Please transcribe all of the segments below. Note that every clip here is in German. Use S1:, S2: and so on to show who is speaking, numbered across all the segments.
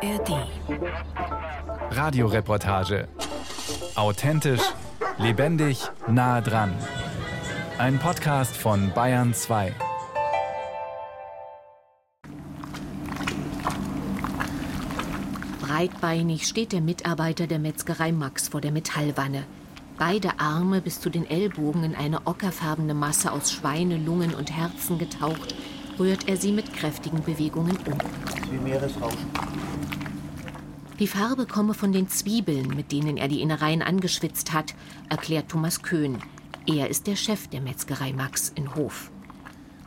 S1: ARD.
S2: Radioreportage. Authentisch, lebendig, nah dran. Ein Podcast von Bayern 2.
S1: Breitbeinig steht der Mitarbeiter der Metzgerei Max vor der Metallwanne. Beide Arme bis zu den Ellbogen in eine ockerfarbene Masse aus Schweine, Lungen und Herzen getaucht, rührt er sie mit kräftigen Bewegungen um.
S3: Wie Meeresrauschen.
S1: Die Farbe komme von den Zwiebeln, mit denen er die Innereien angeschwitzt hat, erklärt Thomas Köhn. Er ist der Chef der Metzgerei Max in Hof.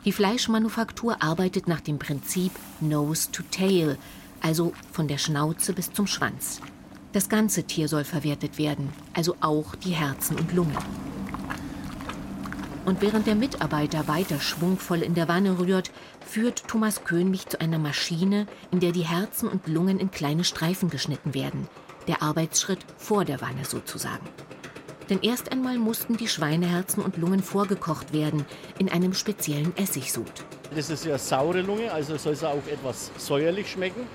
S1: Die Fleischmanufaktur arbeitet nach dem Prinzip Nose to Tail, also von der Schnauze bis zum Schwanz. Das ganze Tier soll verwertet werden, also auch die Herzen und Lungen. Und während der Mitarbeiter weiter schwungvoll in der Wanne rührt, führt Thomas Köhn mich zu einer Maschine, in der die Herzen und Lungen in kleine Streifen geschnitten werden. Der Arbeitsschritt vor der Wanne sozusagen. Denn erst einmal mussten die Schweineherzen und Lungen vorgekocht werden in einem speziellen Essigsud.
S3: Das ist ja saure Lunge, also soll sie auch etwas säuerlich schmecken.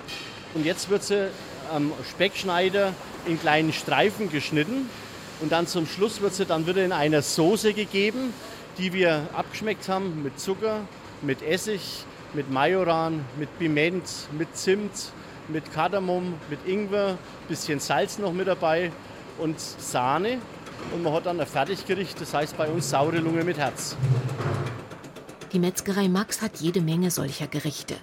S3: Und jetzt wird sie am Speckschneider in kleinen Streifen geschnitten. Und dann zum Schluss wird sie dann wieder in einer Soße gegeben, die wir abgeschmeckt haben mit Zucker, mit Essig, mit Majoran, mit Piment, mit Zimt, mit Kardamom, mit Ingwer, bisschen Salz noch mit dabei und Sahne. Und man hat dann ein Fertiggericht, das heißt bei uns saure Lunge mit Herz.
S1: Die Metzgerei Max hat jede Menge solcher Gerichte.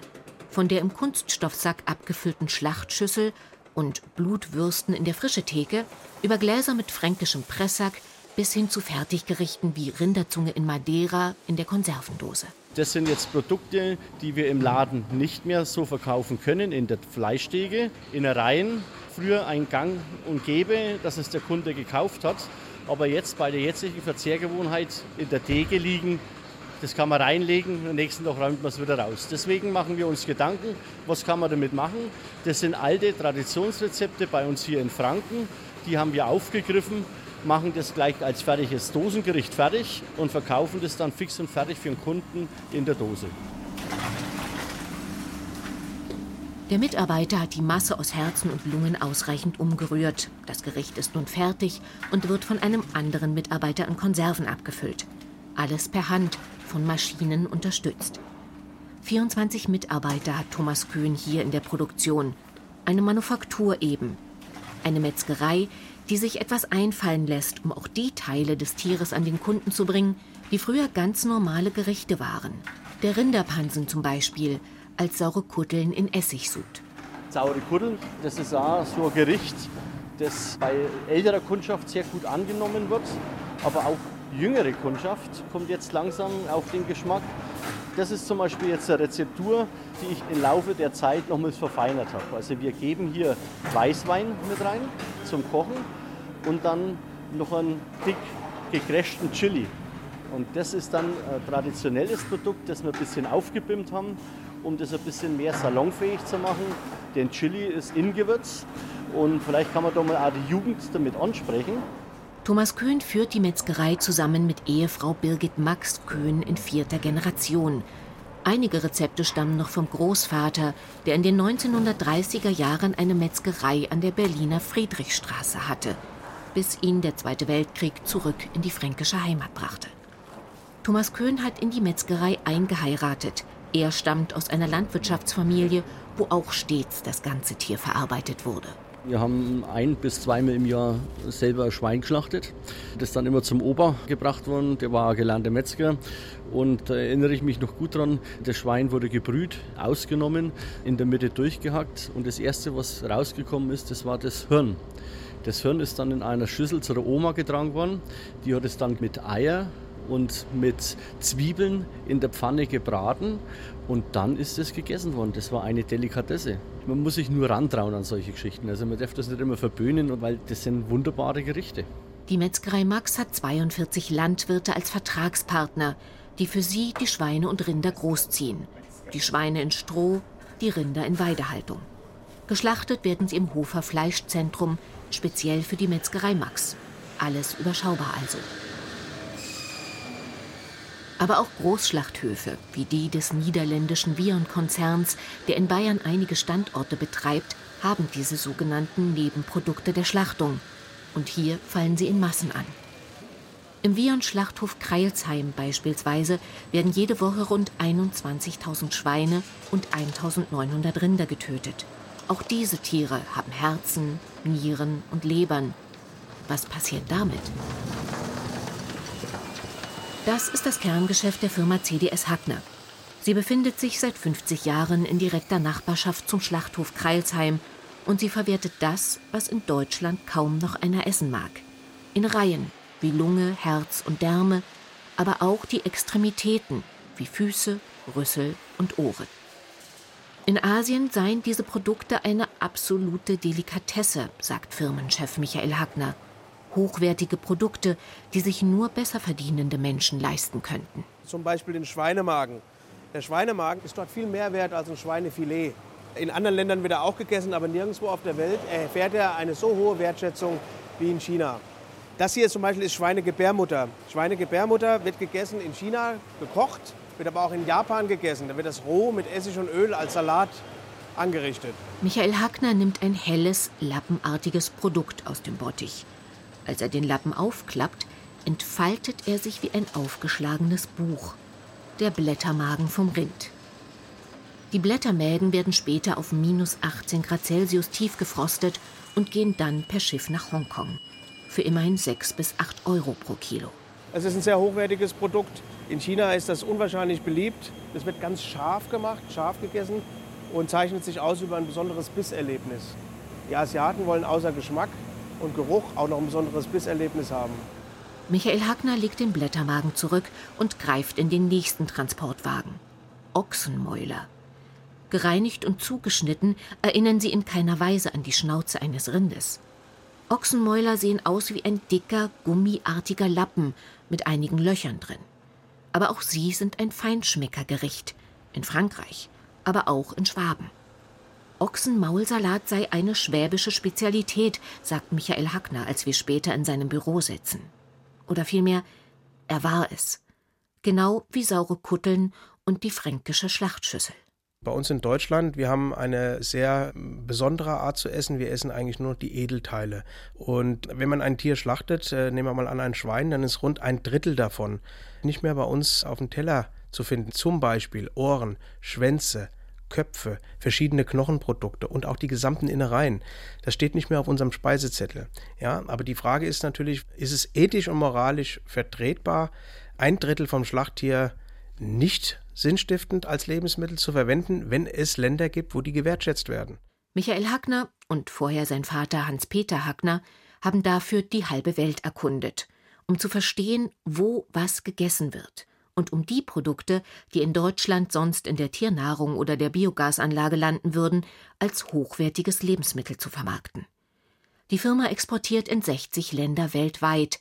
S1: Von der im Kunststoffsack abgefüllten Schlachtschüssel und Blutwürsten in der Frischetheke über Gläser mit fränkischem Pressack bis hin zu Fertiggerichten wie Rinderzunge in Madeira in der Konservendose.
S3: Das sind jetzt Produkte, die wir im Laden nicht mehr so verkaufen können in der Fleischtheke. Innereien, früher ein Gang und Gäbe, dass es der Kunde gekauft hat. Aber jetzt bei der jetzigen Verzehrgewohnheit in der Theke liegen, das kann man reinlegen, am nächsten Tag räumt man es wieder raus. Deswegen machen wir uns Gedanken, was kann man damit machen. Das sind alte Traditionsrezepte bei uns hier in Franken. Die haben wir aufgegriffen, machen das gleich als fertiges Dosengericht fertig und verkaufen das dann fix und fertig für den Kunden in der Dose.
S1: Der Mitarbeiter hat die Masse aus Herzen und Lungen ausreichend umgerührt. Das Gericht ist nun fertig und wird von einem anderen Mitarbeiter in Konserven abgefüllt. Alles per Hand, von Maschinen unterstützt. 24 Mitarbeiter hat Thomas Köhn hier in der Produktion. Eine Manufaktur eben. Eine Metzgerei, die sich etwas einfallen lässt, um auch die Teile des Tieres an den Kunden zu bringen, die früher ganz normale Gerichte waren. Der Rinderpansen zum Beispiel, als saure Kutteln in Essigsud.
S3: Saure Kutteln, das ist auch so ein Gericht, das bei älterer Kundschaft sehr gut angenommen wird, aber auch jüngere Kundschaft kommt jetzt langsam auf den Geschmack. Das ist zum Beispiel jetzt eine Rezeptur, die ich im Laufe der Zeit nochmals verfeinert habe. Also wir geben hier Weißwein mit rein zum Kochen und dann noch einen dick gecrashten Chili. Und das ist dann ein traditionelles Produkt, das wir ein bisschen aufgebimmt haben, um das ein bisschen mehr salonfähig zu machen. Denn Chili ist Ingewürz und vielleicht kann man da mal auch die Jugend damit ansprechen.
S1: Thomas Köhn führt die Metzgerei zusammen mit Ehefrau Birgit Max Köhn in vierter Generation. Einige Rezepte stammen noch vom Großvater, der in den 1930er Jahren eine Metzgerei an der Berliner Friedrichstraße hatte, bis ihn der Zweite Weltkrieg zurück in die fränkische Heimat brachte. Thomas Köhn hat in die Metzgerei eingeheiratet. Er stammt aus einer Landwirtschaftsfamilie, wo auch stets das ganze Tier verarbeitet wurde.
S3: Wir haben ein bis zweimal im Jahr selber Schwein geschlachtet. Das ist dann immer zum Opa gebracht worden. Der war gelernter Metzger. Und da erinnere ich mich noch gut dran. Das Schwein wurde gebrüht, ausgenommen, in der Mitte durchgehackt. Und das Erste, was rausgekommen ist, das war das Hirn. Das Hirn ist dann in einer Schüssel zu der Oma getragen worden. Die hat es dann mit Eier und mit Zwiebeln in der Pfanne gebraten und dann ist es gegessen worden. Das war eine Delikatesse. Man muss sich nur rantrauen an solche Geschichten. Also man darf das nicht immer verböhnen, weil das sind wunderbare Gerichte.
S1: Die Metzgerei Max hat 42 Landwirte als Vertragspartner, die für sie die Schweine und Rinder großziehen. Die Schweine in Stroh, die Rinder in Weidehaltung. Geschlachtet werden sie im Hofer Fleischzentrum, speziell für die Metzgerei Max. Alles überschaubar also. Aber auch Großschlachthöfe, wie die des niederländischen Vion-Konzerns, der in Bayern einige Standorte betreibt, haben diese sogenannten Nebenprodukte der Schlachtung. Und hier fallen sie in Massen an. Im Vion-Schlachthof Kreilsheim beispielsweise werden jede Woche rund 21.000 Schweine und 1.900 Rinder getötet. Auch diese Tiere haben Herzen, Nieren und Lebern. Was passiert damit? Das ist das Kerngeschäft der Firma CDS Hackner. Sie befindet sich seit 50 Jahren in direkter Nachbarschaft zum Schlachthof Kreilsheim und sie verwertet das, was in Deutschland kaum noch einer essen mag. In Reihen, wie Lunge, Herz und Därme, aber auch die Extremitäten, wie Füße, Rüssel und Ohren. In Asien seien diese Produkte eine absolute Delikatesse, sagt Firmenchef Michael Hackner. Hochwertige Produkte, die sich nur besser verdienende Menschen leisten könnten.
S4: Zum Beispiel den Schweinemagen. Der Schweinemagen ist dort viel mehr wert als ein Schweinefilet. In anderen Ländern wird er auch gegessen, aber nirgendwo auf der Welt erfährt er eine so hohe Wertschätzung wie in China. Das hier zum Beispiel ist Schweinegebärmutter. Schweinegebärmutter wird gegessen in China, gekocht, wird aber auch in Japan gegessen. Da wird das roh mit Essig und Öl als Salat angerichtet.
S1: Michael Hackner nimmt ein helles, lappenartiges Produkt aus dem Bottich. Als er den Lappen aufklappt, entfaltet er sich wie ein aufgeschlagenes Buch. Der Blättermagen vom Rind. Die Blättermägen werden später auf minus 18 Grad Celsius tiefgefrostet und gehen dann per Schiff nach Hongkong für immerhin 6 bis 8 Euro pro Kilo.
S4: Es ist ein sehr hochwertiges Produkt. In China ist das unwahrscheinlich beliebt. Es wird ganz scharf gemacht, scharf gegessen und zeichnet sich aus über ein besonderes Bisserlebnis. Die Asiaten wollen außer Geschmack und Geruch auch noch ein besonderes Bisserlebnis haben.
S1: Michael Hackner legt den Blättermagen zurück und greift in den nächsten Transportwagen. Ochsenmäuler. Gereinigt und zugeschnitten erinnern sie in keiner Weise an die Schnauze eines Rindes. Ochsenmäuler sehen aus wie ein dicker, gummiartiger Lappen mit einigen Löchern drin. Aber auch sie sind ein Feinschmeckergericht. In Frankreich, aber auch in Schwaben. Ochsenmaulsalat sei eine schwäbische Spezialität, sagt Michael Hackner, als wir später in seinem Büro sitzen. Oder vielmehr, er war es. Genau wie saure Kutteln und die fränkische Schlachtschüssel.
S4: Bei uns in Deutschland, wir haben eine sehr besondere Art zu essen. Wir essen eigentlich nur die Edelteile. Und wenn man ein Tier schlachtet, äh, nehmen wir mal an ein Schwein, dann ist rund ein Drittel davon nicht mehr bei uns auf dem Teller zu finden. Zum Beispiel Ohren, Schwänze, Köpfe, verschiedene Knochenprodukte und auch die gesamten Innereien. Das steht nicht mehr auf unserem Speisezettel. Ja, aber die Frage ist natürlich, ist es ethisch und moralisch vertretbar, ein Drittel vom Schlachttier nicht sinnstiftend als Lebensmittel zu verwenden, wenn es Länder gibt, wo die gewertschätzt werden.
S1: Michael Hackner und vorher sein Vater Hans-Peter Hackner haben dafür die halbe Welt erkundet, um zu verstehen, wo was gegessen wird und um die Produkte, die in Deutschland sonst in der Tiernahrung oder der Biogasanlage landen würden, als hochwertiges Lebensmittel zu vermarkten. Die Firma exportiert in 60 Länder weltweit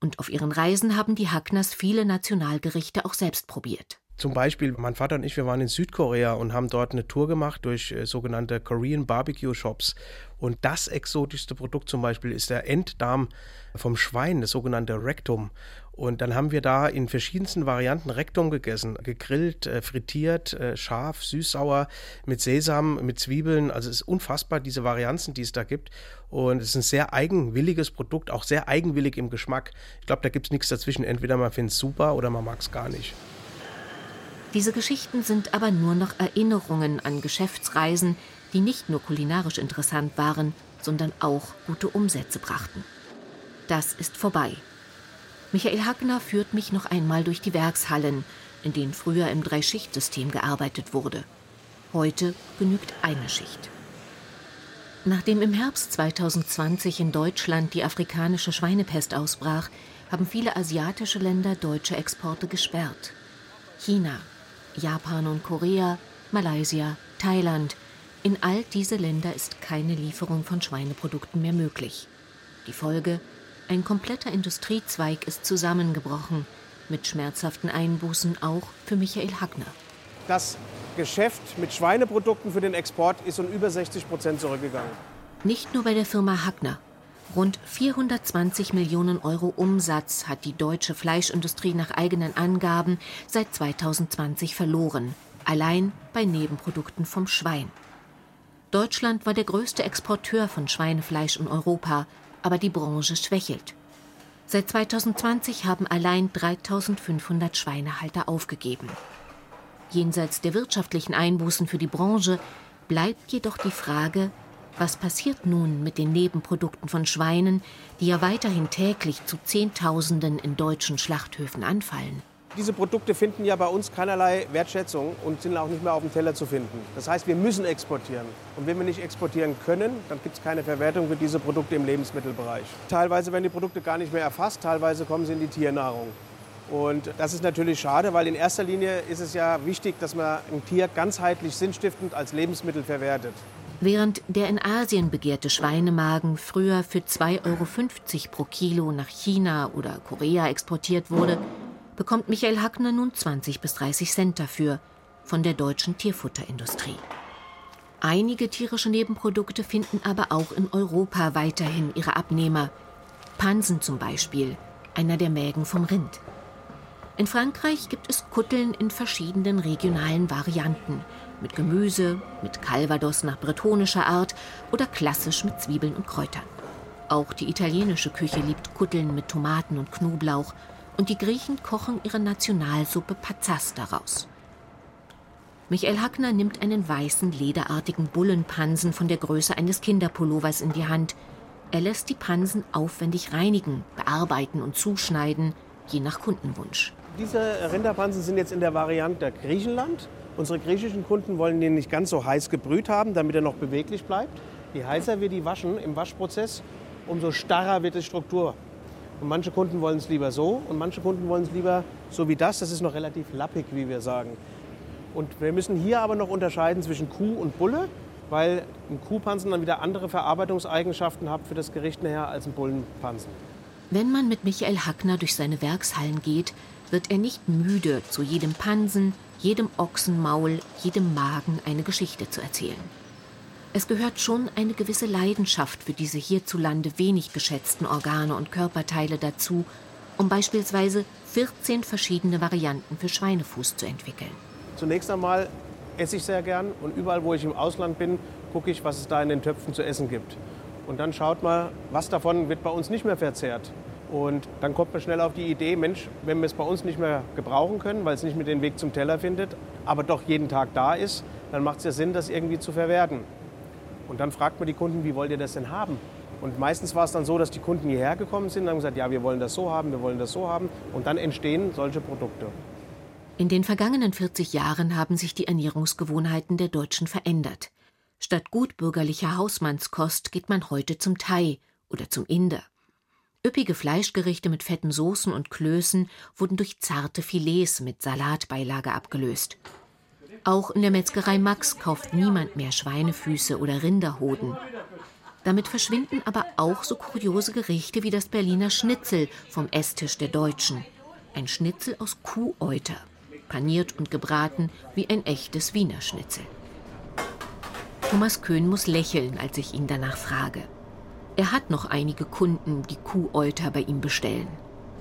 S1: und auf ihren Reisen haben die Hackners viele Nationalgerichte auch selbst probiert.
S4: Zum Beispiel, mein Vater und ich, wir waren in Südkorea und haben dort eine Tour gemacht durch äh, sogenannte Korean Barbecue Shops. Und das exotischste Produkt zum Beispiel ist der Enddarm vom Schwein, das sogenannte Rektum. Und dann haben wir da in verschiedensten Varianten Rektum gegessen. Gegrillt, äh, frittiert, äh, scharf, süß-sauer, mit Sesam, mit Zwiebeln. Also es ist unfassbar, diese Varianzen, die es da gibt. Und es ist ein sehr eigenwilliges Produkt, auch sehr eigenwillig im Geschmack. Ich glaube, da gibt es nichts dazwischen. Entweder man findet es super oder man mag es gar nicht.
S1: Diese Geschichten sind aber nur noch Erinnerungen an Geschäftsreisen, die nicht nur kulinarisch interessant waren, sondern auch gute Umsätze brachten. Das ist vorbei. Michael Hackner führt mich noch einmal durch die Werkshallen, in denen früher im Dreischichtsystem gearbeitet wurde. Heute genügt eine Schicht. Nachdem im Herbst 2020 in Deutschland die afrikanische Schweinepest ausbrach, haben viele asiatische Länder deutsche Exporte gesperrt. China, Japan und Korea, Malaysia, Thailand. In all diese Länder ist keine Lieferung von Schweineprodukten mehr möglich. Die Folge? Ein kompletter Industriezweig ist zusammengebrochen, mit schmerzhaften Einbußen auch für Michael Hackner.
S4: Das Geschäft mit Schweineprodukten für den Export ist um über 60 Prozent zurückgegangen.
S1: Nicht nur bei der Firma Hackner. Rund 420 Millionen Euro Umsatz hat die deutsche Fleischindustrie nach eigenen Angaben seit 2020 verloren, allein bei Nebenprodukten vom Schwein. Deutschland war der größte Exporteur von Schweinefleisch in Europa, aber die Branche schwächelt. Seit 2020 haben allein 3500 Schweinehalter aufgegeben. Jenseits der wirtschaftlichen Einbußen für die Branche bleibt jedoch die Frage, was passiert nun mit den Nebenprodukten von Schweinen, die ja weiterhin täglich zu Zehntausenden in deutschen Schlachthöfen anfallen?
S4: Diese Produkte finden ja bei uns keinerlei Wertschätzung und sind auch nicht mehr auf dem Teller zu finden. Das heißt, wir müssen exportieren. Und wenn wir nicht exportieren können, dann gibt es keine Verwertung für diese Produkte im Lebensmittelbereich. Teilweise werden die Produkte gar nicht mehr erfasst, teilweise kommen sie in die Tiernahrung. Und das ist natürlich schade, weil in erster Linie ist es ja wichtig, dass man ein Tier ganzheitlich sinnstiftend als Lebensmittel verwertet.
S1: Während der in Asien begehrte Schweinemagen früher für 2,50 Euro pro Kilo nach China oder Korea exportiert wurde, bekommt Michael Hackner nun 20 bis 30 Cent dafür von der deutschen Tierfutterindustrie. Einige tierische Nebenprodukte finden aber auch in Europa weiterhin ihre Abnehmer. Pansen zum Beispiel, einer der Mägen vom Rind. In Frankreich gibt es Kutteln in verschiedenen regionalen Varianten – mit Gemüse, mit Calvados nach bretonischer Art oder klassisch mit Zwiebeln und Kräutern. Auch die italienische Küche liebt Kutteln mit Tomaten und Knoblauch und die Griechen kochen ihre Nationalsuppe Pazas daraus. Michael Hackner nimmt einen weißen, lederartigen Bullenpansen von der Größe eines Kinderpullovers in die Hand. Er lässt die Pansen aufwendig reinigen, bearbeiten und zuschneiden, je nach Kundenwunsch.
S4: Diese Rinderpansen sind jetzt in der Variante Griechenland. Unsere griechischen Kunden wollen den nicht ganz so heiß gebrüht haben, damit er noch beweglich bleibt. Je heißer wir die waschen im Waschprozess, umso starrer wird die Struktur. Und manche Kunden wollen es lieber so und manche Kunden wollen es lieber so wie das. Das ist noch relativ lappig, wie wir sagen. Und wir müssen hier aber noch unterscheiden zwischen Kuh und Bulle, weil ein Kuhpansen dann wieder andere Verarbeitungseigenschaften hat für das Gericht nachher als ein Bullenpansen.
S1: Wenn man mit Michael Hackner durch seine Werkshallen geht, wird er nicht müde, zu jedem Pansen, jedem Ochsenmaul, jedem Magen eine Geschichte zu erzählen. Es gehört schon eine gewisse Leidenschaft für diese hierzulande wenig geschätzten Organe und Körperteile dazu, um beispielsweise 14 verschiedene Varianten für Schweinefuß zu entwickeln.
S4: Zunächst einmal esse ich sehr gern und überall, wo ich im Ausland bin, gucke ich, was es da in den Töpfen zu essen gibt. Und dann schaut mal, was davon wird bei uns nicht mehr verzehrt. Und dann kommt man schnell auf die Idee, Mensch, wenn wir es bei uns nicht mehr gebrauchen können, weil es nicht mehr den Weg zum Teller findet, aber doch jeden Tag da ist, dann macht es ja Sinn, das irgendwie zu verwerten. Und dann fragt man die Kunden, wie wollt ihr das denn haben? Und meistens war es dann so, dass die Kunden hierher gekommen sind und haben gesagt, ja, wir wollen das so haben, wir wollen das so haben. Und dann entstehen solche Produkte.
S1: In den vergangenen 40 Jahren haben sich die Ernährungsgewohnheiten der Deutschen verändert. Statt gutbürgerlicher Hausmannskost geht man heute zum Thai oder zum Inder. Üppige Fleischgerichte mit fetten Soßen und Klößen wurden durch zarte Filets mit Salatbeilage abgelöst. Auch in der Metzgerei Max kauft niemand mehr Schweinefüße oder Rinderhoden. Damit verschwinden aber auch so kuriose Gerichte wie das Berliner Schnitzel vom Esstisch der Deutschen. Ein Schnitzel aus Kuhäuter, paniert und gebraten wie ein echtes Wiener Schnitzel. Thomas Köhn muss lächeln, als ich ihn danach frage. Er hat noch einige Kunden, die Kuhäuter bei ihm bestellen.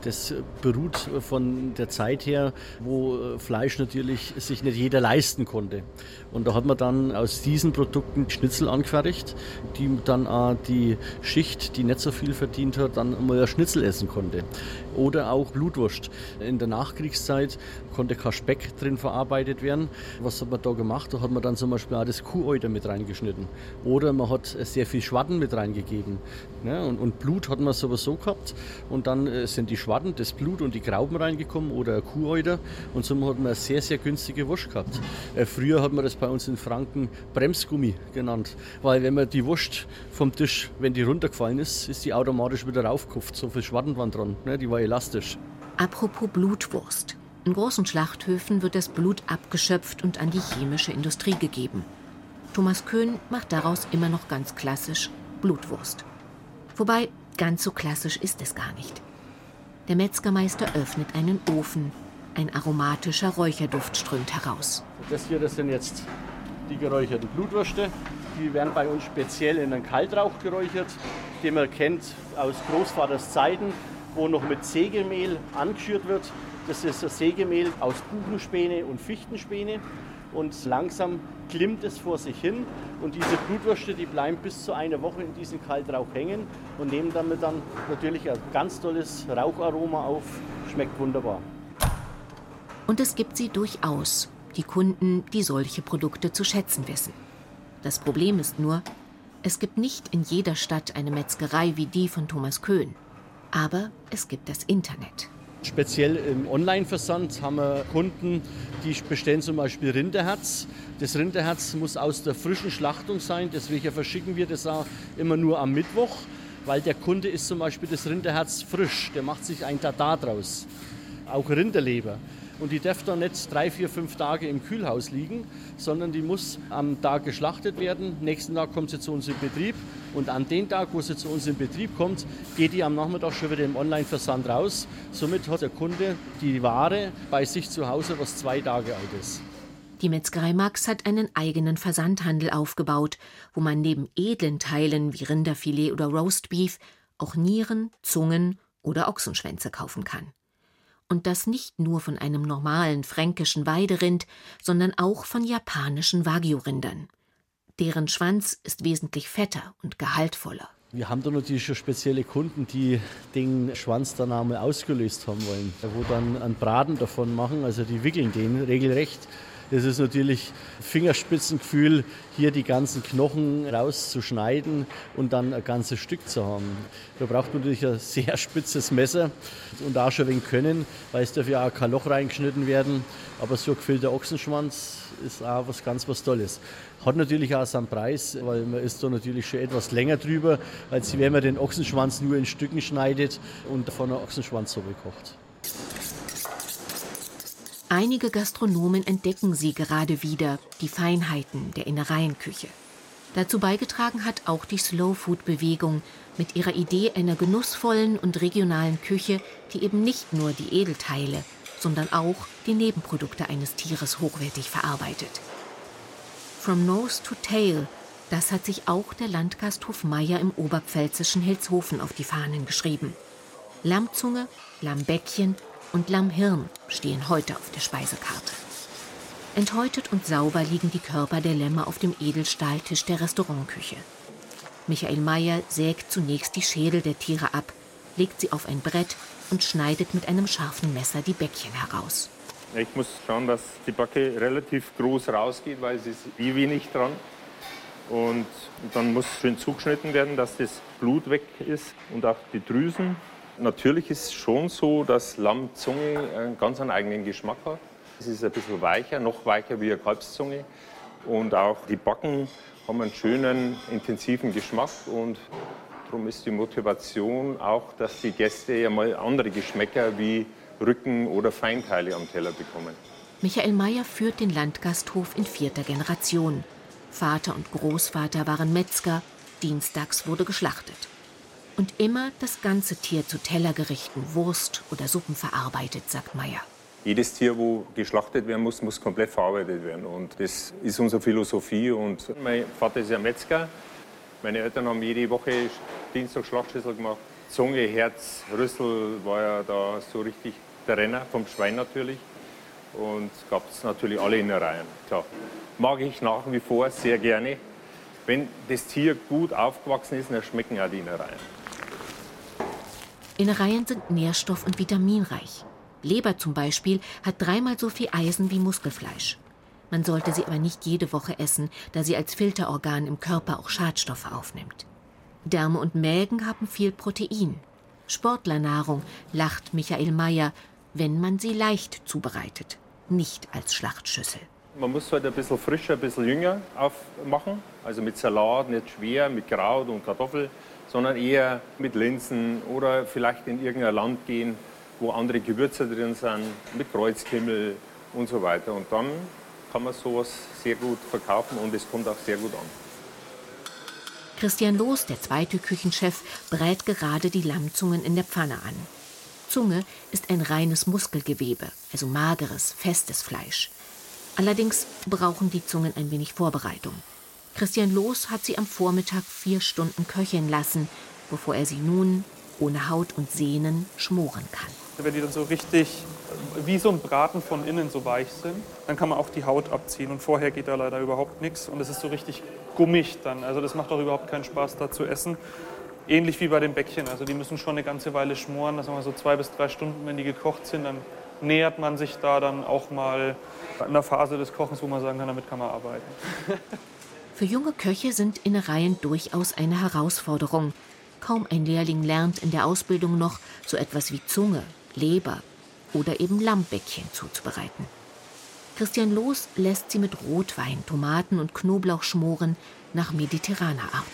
S5: Das beruht von der Zeit her, wo äh, Fleisch natürlich sich nicht jeder leisten konnte. Und da hat man dann aus diesen Produkten Schnitzel angefertigt, die dann auch die Schicht, die nicht so viel verdient hat, dann mal Schnitzel essen konnte. Oder auch Blutwurst. In der Nachkriegszeit konnte kein Speck drin verarbeitet werden. Was hat man da gemacht? Da hat man dann zum Beispiel auch das Kuhäuter mit reingeschnitten. Oder man hat sehr viel Schwatten mit reingegeben. Ja, und, und, Blut hat man sowieso gehabt. Und dann äh, sind die Schwatten, das Blut und die Grauben reingekommen oder Kuhäuter. Und so hat man eine sehr, sehr günstige Wurst gehabt. Äh, früher hat man das bei uns in Franken Bremsgummi genannt. Weil wenn man die Wurst vom Tisch, wenn die runtergefallen ist, ist die automatisch wieder raufgekupft. So viel Schwatten waren dran. Ne? Die war elastisch.
S1: Apropos Blutwurst. In großen Schlachthöfen wird das Blut abgeschöpft und an die chemische Industrie gegeben. Thomas Köhn macht daraus immer noch ganz klassisch Blutwurst. Wobei, ganz so klassisch ist es gar nicht. Der Metzgermeister öffnet einen Ofen. Ein aromatischer Räucherduft strömt heraus.
S3: Das hier, das sind jetzt die geräucherten Blutwürste.
S6: Die werden bei uns speziell in einen Kaltrauch geräuchert, den man kennt aus Großvaters Zeiten, wo noch mit Sägemehl angeschürt wird. Das ist das Sägemehl aus Buchenspäne und Fichtenspäne. Und langsam klimmt es vor sich hin. Und diese Blutwürste, die bleiben bis zu einer Woche in diesem Kaltrauch hängen und nehmen damit dann natürlich ein ganz tolles Raucharoma auf. Schmeckt wunderbar.
S1: Und es gibt sie durchaus, die Kunden, die solche Produkte zu schätzen wissen. Das Problem ist nur, es gibt nicht in jeder Stadt eine Metzgerei wie die von Thomas Köhn. Aber es gibt das Internet.
S3: Speziell im Online-Versand haben wir Kunden, die bestellen zum Beispiel Rinderherz. Das Rinderherz muss aus der frischen Schlachtung sein, deswegen verschicken wir das auch immer nur am Mittwoch, weil der Kunde ist zum Beispiel das Rinderherz frisch, der macht sich ein Tata draus. Auch Rinderleber. Und die darf dann nicht drei, vier, fünf Tage im Kühlhaus liegen, sondern die muss am Tag geschlachtet werden. Nächsten Tag kommt sie zu uns in Betrieb. Und an den Tag, wo sie zu uns in Betrieb kommt, geht die am Nachmittag schon wieder im Online-Versand raus. Somit hat der Kunde die Ware bei sich zu Hause, was zwei Tage alt ist.
S1: Die Metzgerei Max hat einen eigenen Versandhandel aufgebaut, wo man neben edlen Teilen wie Rinderfilet oder Roastbeef auch Nieren, Zungen oder Ochsenschwänze kaufen kann. Und das nicht nur von einem normalen fränkischen Weiderind, sondern auch von japanischen Wagyu-Rindern. Deren Schwanz ist wesentlich fetter und gehaltvoller.
S3: Wir haben da natürlich schon spezielle Kunden, die den Schwanz dann einmal ausgelöst haben wollen, wo dann einen Braten davon machen, also die wickeln den regelrecht das ist natürlich Fingerspitzengefühl, hier die ganzen Knochen rauszuschneiden und dann ein ganzes Stück zu haben. Da braucht man natürlich ein sehr spitzes Messer und auch schon wegen Können, weil es darf ja auch kein Loch reingeschnitten werden. Aber so gefüllter Ochsenschwanz ist auch was ganz was Tolles. Hat natürlich auch seinen Preis, weil man ist da natürlich schon etwas länger drüber, als wenn man den Ochsenschwanz nur in Stücken schneidet und von einer Ochsenschwanzsuppe kocht.
S1: Einige Gastronomen entdecken sie gerade wieder, die Feinheiten der Innereienküche. Dazu beigetragen hat auch die Slow-Food-Bewegung mit ihrer Idee einer genussvollen und regionalen Küche, die eben nicht nur die Edelteile, sondern auch die Nebenprodukte eines Tieres hochwertig verarbeitet. From Nose to Tail, das hat sich auch der Landgasthof Meier im oberpfälzischen Hilshofen auf die Fahnen geschrieben. Lammzunge, Lammbäckchen und Lammhirn stehen heute auf der Speisekarte. Enthäutet und sauber liegen die Körper der Lämmer auf dem Edelstahltisch der Restaurantküche. Michael Meyer sägt zunächst die Schädel der Tiere ab, legt sie auf ein Brett und schneidet mit einem scharfen Messer die Bäckchen heraus.
S7: Ich muss schauen, dass die Backe relativ groß rausgeht, weil sie ist eh wenig dran. Und dann muss schön zugeschnitten werden, dass das Blut weg ist und auch die Drüsen. Natürlich ist es schon so, dass Lammzunge einen ganz einen eigenen Geschmack hat. Es ist ein bisschen weicher, noch weicher wie eine Kalbszunge. Und auch die Backen haben einen schönen, intensiven Geschmack. Und darum ist die Motivation auch, dass die Gäste ja mal andere Geschmäcker wie Rücken oder Feinteile am Teller bekommen.
S1: Michael Mayer führt den Landgasthof in vierter Generation. Vater und Großvater waren Metzger, dienstags wurde geschlachtet und immer das ganze Tier zu Tellergerichten, Wurst oder Suppen verarbeitet, sagt Meyer.
S7: Jedes Tier, wo geschlachtet werden muss, muss komplett verarbeitet werden. Und das ist unsere Philosophie. Und mein Vater ist ja Metzger. Meine Eltern haben jede Woche Dienstag Schlachtschüssel gemacht. Zunge, Herz, Rüssel war ja da so richtig der Renner, vom Schwein natürlich. Und gab es natürlich alle Innereien. Klar. Mag ich nach wie vor sehr gerne. Wenn das Tier gut aufgewachsen ist, dann schmecken auch die Innereien.
S1: Innereien sind nährstoff- und vitaminreich. Leber zum Beispiel hat dreimal so viel Eisen wie Muskelfleisch. Man sollte sie aber nicht jede Woche essen, da sie als Filterorgan im Körper auch Schadstoffe aufnimmt. Därme und Mägen haben viel Protein. Sportlernahrung, lacht Michael Mayer, wenn man sie leicht zubereitet, nicht als Schlachtschüssel.
S7: Man muss halt ein bisschen frischer, ein bisschen jünger aufmachen. Also mit Salat, nicht schwer, mit Kraut und Kartoffel sondern eher mit Linsen oder vielleicht in irgendein Land gehen, wo andere Gewürze drin sind, mit Kreuzkümmel und so weiter. Und dann kann man sowas sehr gut verkaufen und es kommt auch sehr gut an.
S1: Christian Loos, der zweite Küchenchef, brät gerade die Lammzungen in der Pfanne an. Zunge ist ein reines Muskelgewebe, also mageres, festes Fleisch. Allerdings brauchen die Zungen ein wenig Vorbereitung. Christian Loos hat sie am Vormittag vier Stunden köcheln lassen, bevor er sie nun ohne Haut und Sehnen schmoren kann.
S8: Wenn die dann so richtig wie so ein Braten von innen so weich sind, dann kann man auch die Haut abziehen. Und vorher geht da leider überhaupt nichts. Und es ist so richtig gummig dann. Also das macht auch überhaupt keinen Spaß, da zu essen. Ähnlich wie bei den Bäckchen. Also die müssen schon eine ganze Weile schmoren. Das haben wir so zwei bis drei Stunden, wenn die gekocht sind. Dann nähert man sich da dann auch mal in der Phase des Kochens, wo man sagen kann, damit kann man arbeiten.
S1: Für junge Köche sind Innereien durchaus eine Herausforderung. Kaum ein Lehrling lernt in der Ausbildung noch so etwas wie Zunge, Leber oder eben Lammbäckchen zuzubereiten. Christian Loos lässt sie mit Rotwein, Tomaten und Knoblauch schmoren nach mediterraner Art.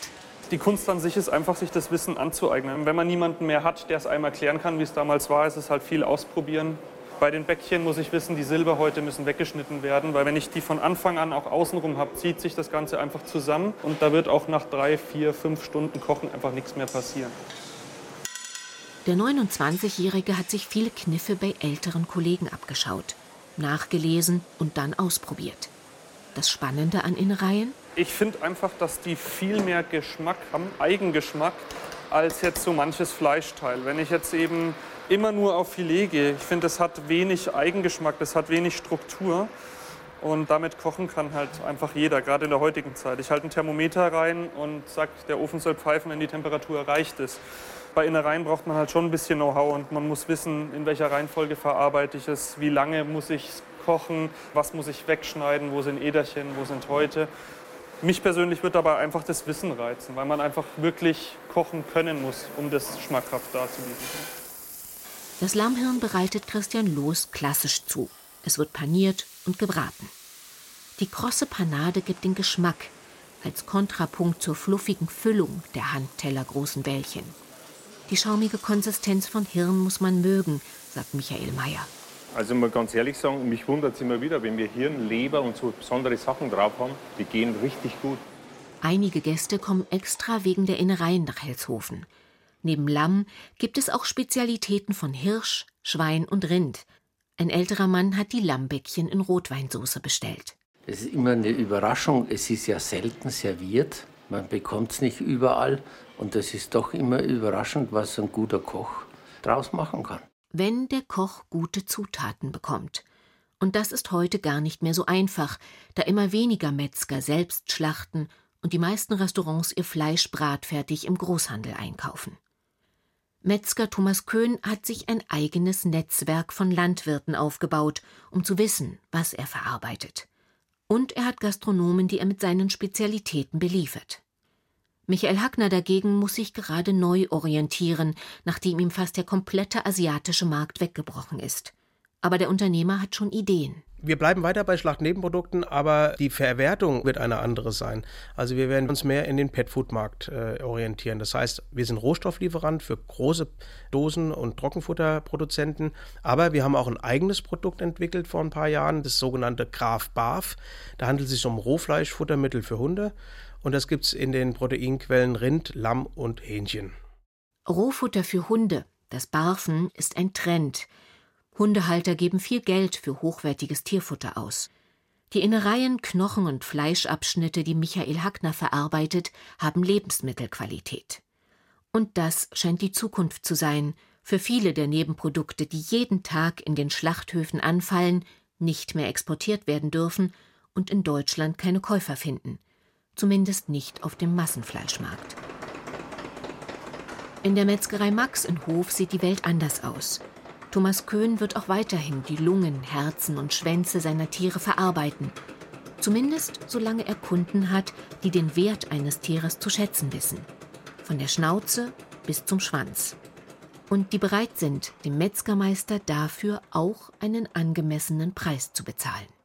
S8: Die Kunst an sich ist einfach, sich das Wissen anzueignen. Wenn man niemanden mehr hat, der es einem erklären kann, wie es damals war, ist es halt viel ausprobieren. Bei den Bäckchen muss ich wissen, die Silberhäute müssen weggeschnitten werden, weil wenn ich die von Anfang an auch außenrum habe, zieht sich das Ganze einfach zusammen und da wird auch nach drei, vier, fünf Stunden Kochen einfach nichts mehr passieren.
S1: Der 29-Jährige hat sich viele Kniffe bei älteren Kollegen abgeschaut, nachgelesen und dann ausprobiert. Das Spannende an Innereien?
S8: Ich finde einfach, dass die viel mehr Geschmack haben, Eigengeschmack, als jetzt so manches Fleischteil. Wenn ich jetzt eben immer nur auf Filet gehe, ich finde, das hat wenig Eigengeschmack, das hat wenig Struktur. Und damit kochen kann halt einfach jeder, gerade in der heutigen Zeit. Ich halte ein Thermometer rein und sage, der Ofen soll pfeifen, wenn die Temperatur erreicht ist bei Innereien braucht man halt schon ein bisschen Know-how und man muss wissen, in welcher Reihenfolge verarbeite ich es, wie lange muss ich es kochen, was muss ich wegschneiden, wo sind Äderchen, wo sind Häute. Mich persönlich wird dabei einfach das Wissen reizen, weil man einfach wirklich kochen können muss, um das schmackhaft darzubieten.
S1: Das Lammhirn bereitet Christian Loos klassisch zu. Es wird paniert und gebraten. Die krosse Panade gibt den Geschmack als Kontrapunkt zur fluffigen Füllung der handtellergroßen Bällchen. Die schaumige Konsistenz von Hirn muss man mögen, sagt Michael Mayer.
S7: Also mal ganz ehrlich sagen, mich wundert es immer wieder, wenn wir Hirn, Leber und so besondere Sachen drauf haben, die gehen richtig gut.
S1: Einige Gäste kommen extra wegen der Innereien nach Helshofen. Neben Lamm gibt es auch Spezialitäten von Hirsch, Schwein und Rind. Ein älterer Mann hat die Lammbäckchen in Rotweinsauce bestellt.
S9: Es ist immer eine Überraschung. Es ist ja selten serviert. Man bekommt es nicht überall. Und das ist doch immer überraschend, was ein guter Koch draus machen kann.
S1: Wenn der Koch gute Zutaten bekommt. Und das ist heute gar nicht mehr so einfach, da immer weniger Metzger selbst schlachten und die meisten Restaurants ihr Fleisch bratfertig im Großhandel einkaufen. Metzger Thomas Köhn hat sich ein eigenes Netzwerk von Landwirten aufgebaut, um zu wissen, was er verarbeitet. Und er hat Gastronomen, die er mit seinen Spezialitäten beliefert. Michael Hackner dagegen muss sich gerade neu orientieren, nachdem ihm fast der komplette asiatische Markt weggebrochen ist. Aber der Unternehmer hat schon Ideen.
S4: Wir bleiben weiter bei Schlachtnebenprodukten, aber die Verwertung wird eine andere sein. Also wir werden uns mehr in den Petfood-Markt äh, orientieren. Das heißt, wir sind Rohstofflieferant für große Dosen- und Trockenfutterproduzenten, aber wir haben auch ein eigenes Produkt entwickelt vor ein paar Jahren, das sogenannte Graf Barf. Da handelt es sich um Rohfleischfuttermittel für Hunde und das gibt es in den Proteinquellen Rind, Lamm und Hähnchen.
S1: Rohfutter für Hunde, das Barfen, ist ein Trend. Hundehalter geben viel Geld für hochwertiges Tierfutter aus. Die Innereien, Knochen und Fleischabschnitte, die Michael Hackner verarbeitet, haben Lebensmittelqualität. Und das scheint die Zukunft zu sein, für viele der Nebenprodukte, die jeden Tag in den Schlachthöfen anfallen, nicht mehr exportiert werden dürfen und in Deutschland keine Käufer finden zumindest nicht auf dem Massenfleischmarkt. In der Metzgerei Max in Hof sieht die Welt anders aus. Thomas Köhn wird auch weiterhin die Lungen, Herzen und Schwänze seiner Tiere verarbeiten. Zumindest solange er Kunden hat, die den Wert eines Tieres zu schätzen wissen. Von der Schnauze bis zum Schwanz. Und die bereit sind, dem Metzgermeister dafür auch einen angemessenen Preis zu bezahlen.